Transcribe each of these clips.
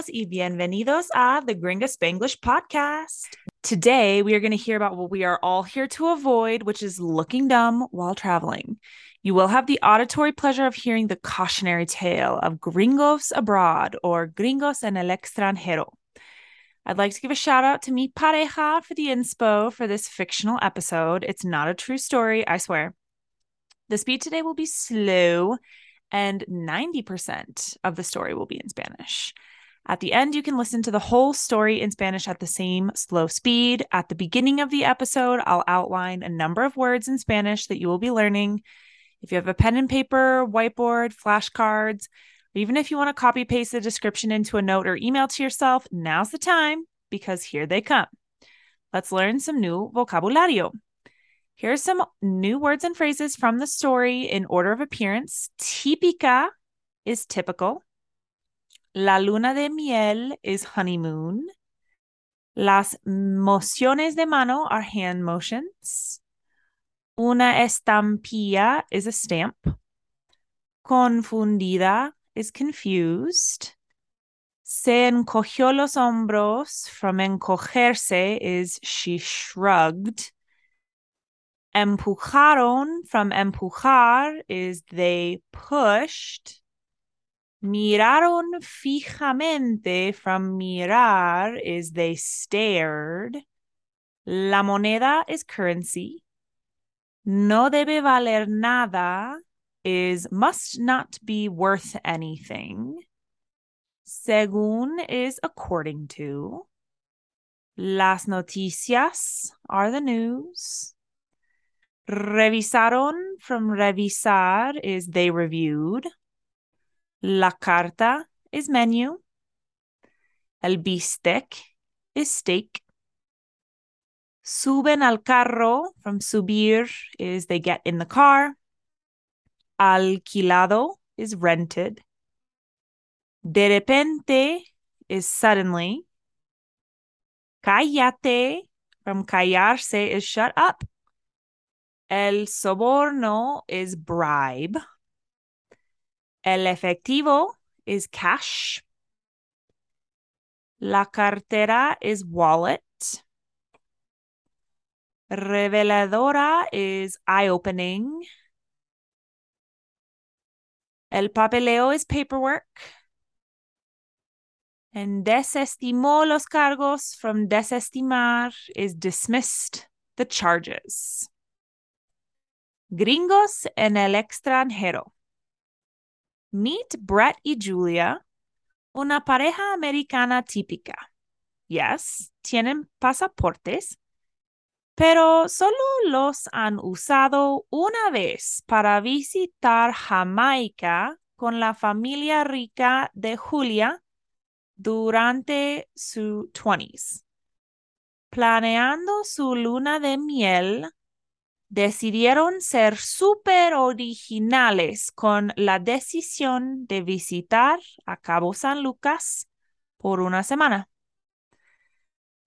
Todos y bienvenidos a the Gringa Spanglish podcast. Today, we are going to hear about what we are all here to avoid, which is looking dumb while traveling. You will have the auditory pleasure of hearing the cautionary tale of gringos abroad or gringos en el extranjero. I'd like to give a shout out to Mi Pareja for the inspo for this fictional episode. It's not a true story, I swear. The speed today will be slow and 90% of the story will be in Spanish. At the end, you can listen to the whole story in Spanish at the same slow speed. At the beginning of the episode, I'll outline a number of words in Spanish that you will be learning. If you have a pen and paper, whiteboard, flashcards, or even if you want to copy paste the description into a note or email to yourself, now's the time because here they come. Let's learn some new vocabulario. Here are some new words and phrases from the story in order of appearance. Típica is typical. La luna de miel is honeymoon. Las mociones de mano are hand motions. Una estampilla is a stamp. Confundida is confused. Se encogió los hombros from encogerse is she shrugged. Empujaron from empujar is they pushed. Miraron fijamente from mirar is they stared. La moneda is currency. No debe valer nada is must not be worth anything. Según is according to. Las noticias are the news. Revisaron from revisar is they reviewed. La carta is menu. El bistec is steak. Suben al carro from subir is they get in the car. Alquilado is rented. De repente is suddenly. Cállate from callarse is shut up. El soborno is bribe. El efectivo is cash. La cartera is wallet. Reveladora is eye opening. El papeleo is paperwork. And desestimó los cargos from desestimar is dismissed the charges. Gringos en el extranjero. Meet Brett y Julia, una pareja americana típica. Yes, tienen pasaportes, pero solo los han usado una vez para visitar Jamaica con la familia rica de Julia durante su 20s. Planeando su luna de miel, decidieron ser súper originales con la decisión de visitar a Cabo San Lucas por una semana.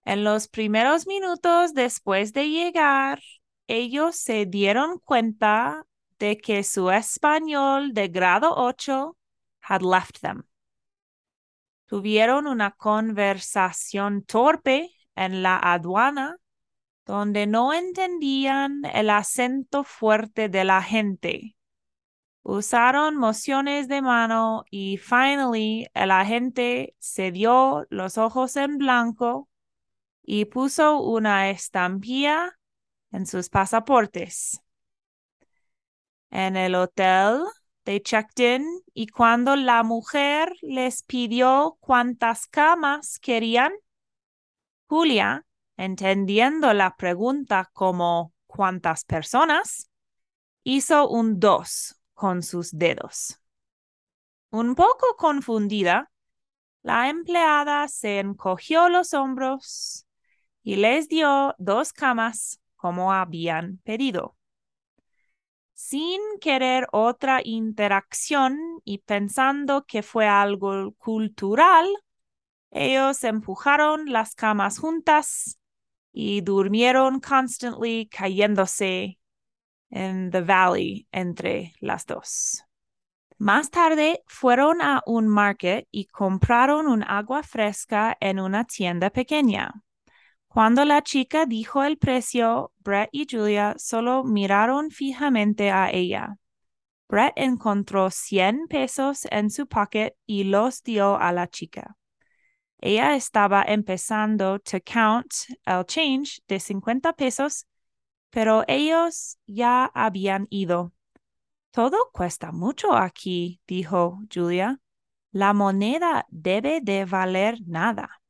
En los primeros minutos después de llegar, ellos se dieron cuenta de que su español de grado 8 had left them. Tuvieron una conversación torpe en la aduana donde no entendían el acento fuerte de la gente. Usaron mociones de mano y finally el agente se dio los ojos en blanco y puso una estampilla en sus pasaportes. En el hotel, they checked in y cuando la mujer les pidió cuántas camas querían, Julia entendiendo la pregunta como ¿cuántas personas? hizo un dos con sus dedos. Un poco confundida, la empleada se encogió los hombros y les dio dos camas como habían pedido. Sin querer otra interacción y pensando que fue algo cultural, ellos empujaron las camas juntas y durmieron constantly cayéndose en the valley entre las dos. Más tarde fueron a un market y compraron un agua fresca en una tienda pequeña. Cuando la chica dijo el precio, Brett y Julia solo miraron fijamente a ella. Brett encontró 100 pesos en su pocket y los dio a la chica. Ella estaba empezando to count el change de 50 pesos, pero ellos ya habían ido. Todo cuesta mucho aquí, dijo Julia. La moneda debe de valer nada.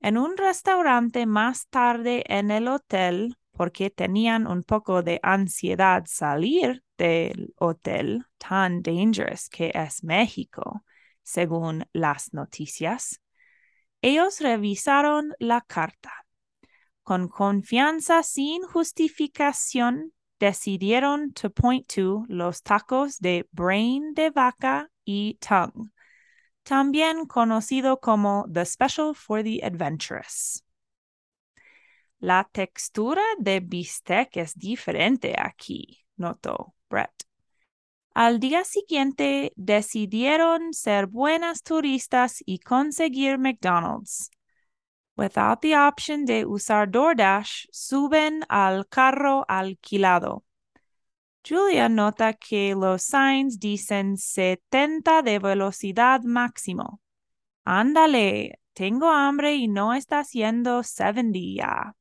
En un restaurante más tarde en el hotel, porque tenían un poco de ansiedad salir del hotel tan dangerous que es México, según las noticias, ellos revisaron la carta. Con confianza sin justificación, decidieron to point to los tacos de brain de vaca y tongue, también conocido como the special for the adventurous. La textura de bistec es diferente aquí, notó Brett. Al día siguiente decidieron ser buenas turistas y conseguir McDonald's. Without the option de usar DoorDash, suben al carro alquilado. Julia nota que los signs dicen 70 de velocidad máximo. Ándale, tengo hambre y no está haciendo 70 ya.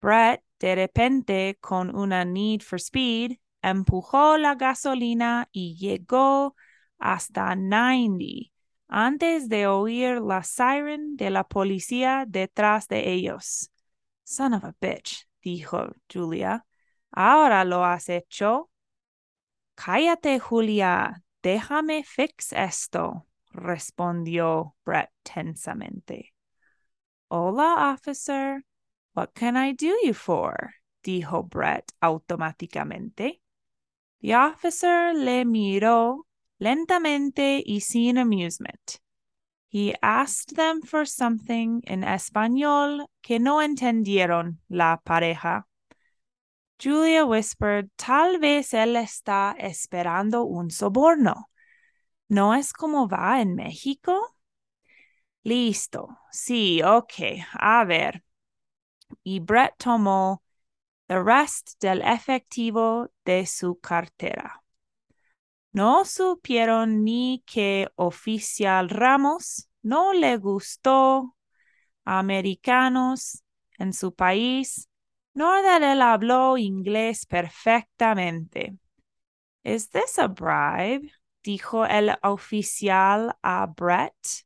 Brett, de repente, con una need for speed, empujó la gasolina y llegó hasta 90 antes de oír la siren de la policía detrás de ellos. Son of a bitch, dijo Julia. Ahora lo has hecho. Cállate, Julia. Déjame fix esto, respondió Brett tensamente. Hola, officer. What can I do you for? dijo Brett automáticamente. The officer le miró lentamente y sin amusement. He asked them for something in español que no entendieron la pareja. Julia whispered, tal vez él está esperando un soborno. ¿No es como va en México? Listo. Sí, ok. A ver. Y Brett tomó the rest del efectivo de su cartera. No supieron ni que oficial Ramos no le gustó americanos en su país, nor él habló inglés perfectamente. Is this a bribe? dijo el oficial a Brett.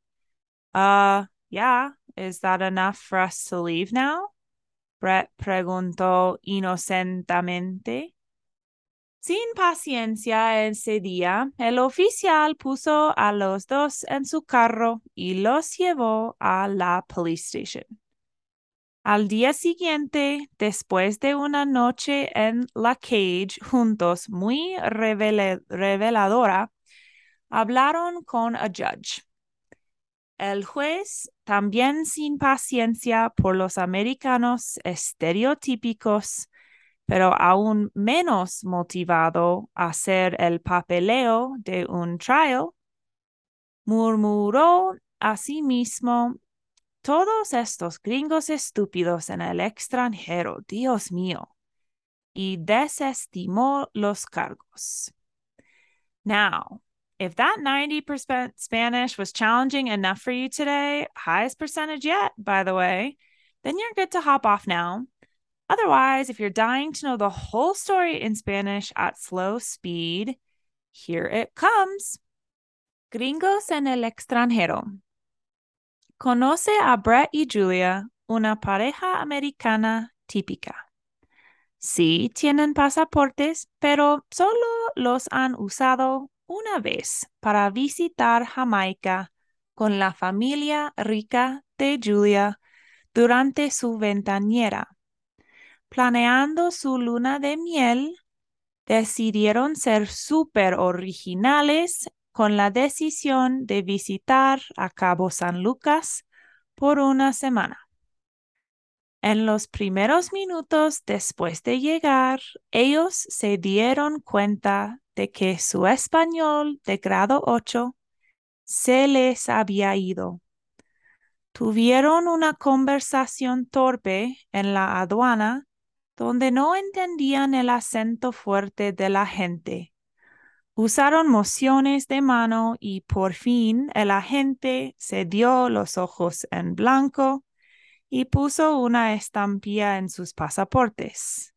Uh, yeah, is that enough for us to leave now? Brett preguntó inocentemente. Sin paciencia ese día, el oficial puso a los dos en su carro y los llevó a la police station. Al día siguiente, después de una noche en la cage juntos muy reveladora, hablaron con a judge. El juez, también sin paciencia por los americanos estereotípicos, pero aún menos motivado a hacer el papeleo de un trial, murmuró a sí mismo, todos estos gringos estúpidos en el extranjero, Dios mío, y desestimó los cargos. Now, if that 90% Spanish was challenging enough for you today, highest percentage yet, by the way, then you're good to hop off now Otherwise, if you're dying to know the whole story in Spanish at slow speed, here it comes. Gringos en el extranjero. Conoce a Brett y Julia, una pareja americana típica. Sí, tienen pasaportes, pero solo los han usado una vez para visitar Jamaica con la familia rica de Julia durante su ventañera planeando su luna de miel, decidieron ser súper originales con la decisión de visitar a Cabo San Lucas por una semana. En los primeros minutos después de llegar, ellos se dieron cuenta de que su español de grado 8 se les había ido. Tuvieron una conversación torpe en la aduana donde no entendían el acento fuerte de la gente. Usaron mociones de mano y por fin el agente se dio los ojos en blanco y puso una estampilla en sus pasaportes.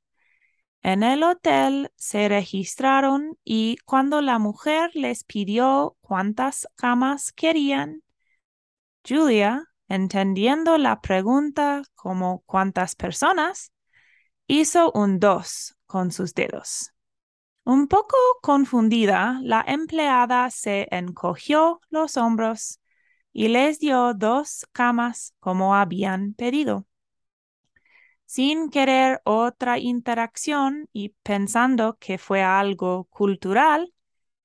En el hotel se registraron y cuando la mujer les pidió cuántas camas querían, Julia, entendiendo la pregunta como cuántas personas, hizo un dos con sus dedos. Un poco confundida, la empleada se encogió los hombros y les dio dos camas como habían pedido. Sin querer otra interacción y pensando que fue algo cultural,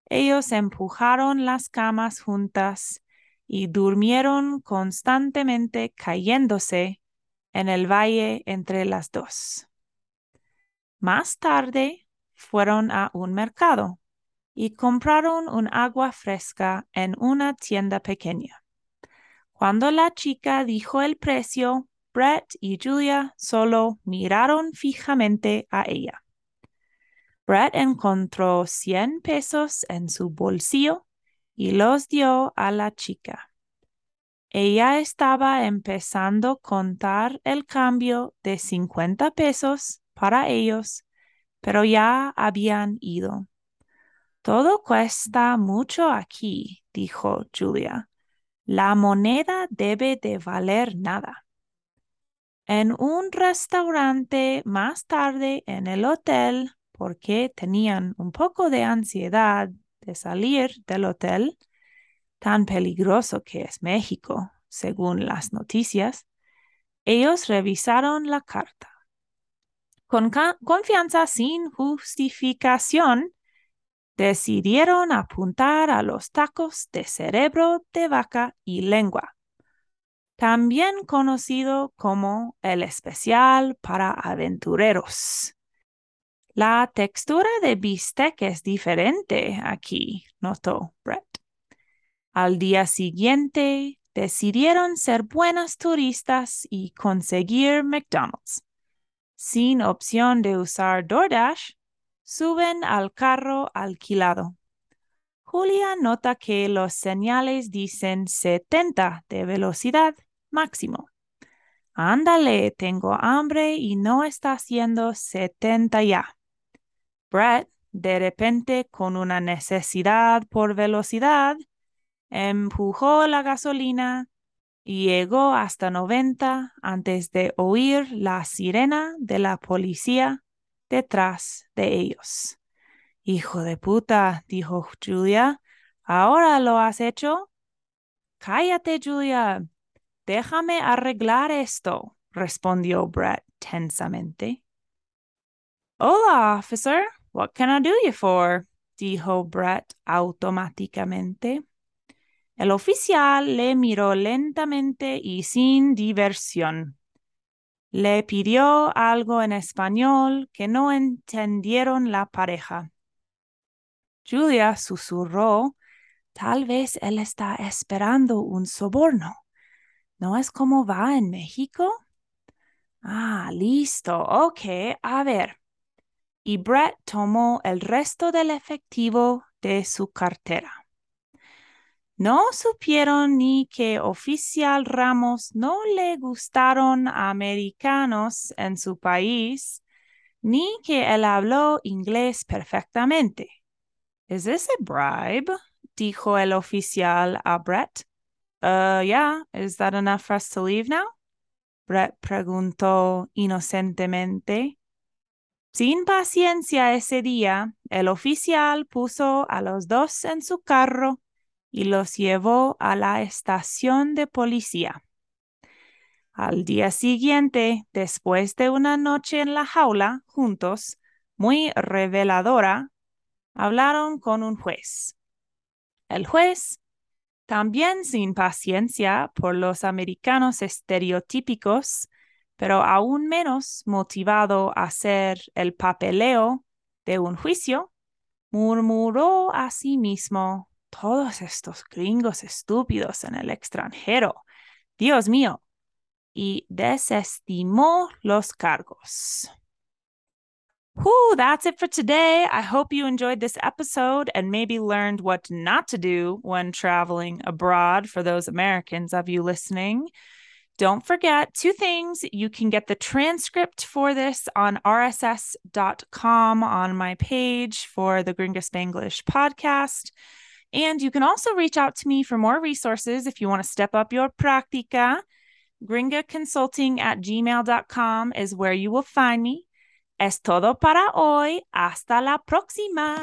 ellos empujaron las camas juntas y durmieron constantemente cayéndose en el valle entre las dos. Más tarde fueron a un mercado y compraron un agua fresca en una tienda pequeña. Cuando la chica dijo el precio, Brett y Julia solo miraron fijamente a ella. Brett encontró 100 pesos en su bolsillo y los dio a la chica. Ella estaba empezando a contar el cambio de 50 pesos para ellos, pero ya habían ido. Todo cuesta mucho aquí, dijo Julia. La moneda debe de valer nada. En un restaurante más tarde en el hotel, porque tenían un poco de ansiedad de salir del hotel, tan peligroso que es México, según las noticias, ellos revisaron la carta. Con confianza sin justificación, decidieron apuntar a los tacos de cerebro de vaca y lengua, también conocido como el especial para aventureros. La textura de bistec es diferente aquí, notó Brett. Al día siguiente, decidieron ser buenas turistas y conseguir McDonald's. Sin opción de usar DoorDash, Suben al carro alquilado. Julia nota que los señales dicen 70 de velocidad máximo. Ándale, tengo hambre y no está haciendo 70 ya. Brett, de repente, con una necesidad por velocidad, empujó la gasolina y llegó hasta 90 antes de oír la sirena de la policía detrás de ellos. Hijo de puta, dijo Julia, ¿ahora lo has hecho? Cállate, Julia. Déjame arreglar esto, respondió Brett tensamente. Hola, officer. What can I do you for? dijo Brett automáticamente. El oficial le miró lentamente y sin diversión. Le pidió algo en español que no entendieron la pareja. Julia susurró, tal vez él está esperando un soborno. ¿No es como va en México? Ah, listo. Ok, a ver. Y Brett tomó el resto del efectivo de su cartera. No supieron ni que oficial Ramos no le gustaron americanos en su país, ni que él habló inglés perfectamente. ¿Es a bribe? dijo el oficial a Brett. Uh, yeah, is that enough for us to leave now? Brett preguntó inocentemente. Sin paciencia ese día, el oficial puso a los dos en su carro y los llevó a la estación de policía. Al día siguiente, después de una noche en la jaula juntos, muy reveladora, hablaron con un juez. El juez, también sin paciencia por los americanos estereotípicos, pero aún menos motivado a hacer el papeleo de un juicio, Murmuró a sí mismo, todos estos gringos estúpidos en el extranjero. Dios mío. Y desestimó los cargos. Whew, that's it for today. I hope you enjoyed this episode and maybe learned what not to do when traveling abroad for those Americans of you listening. Don't forget two things. You can get the transcript for this on rss.com on my page for the Gringa Spanglish podcast. And you can also reach out to me for more resources if you want to step up your practica. Gringaconsulting at gmail.com is where you will find me. Es todo para hoy. Hasta la próxima.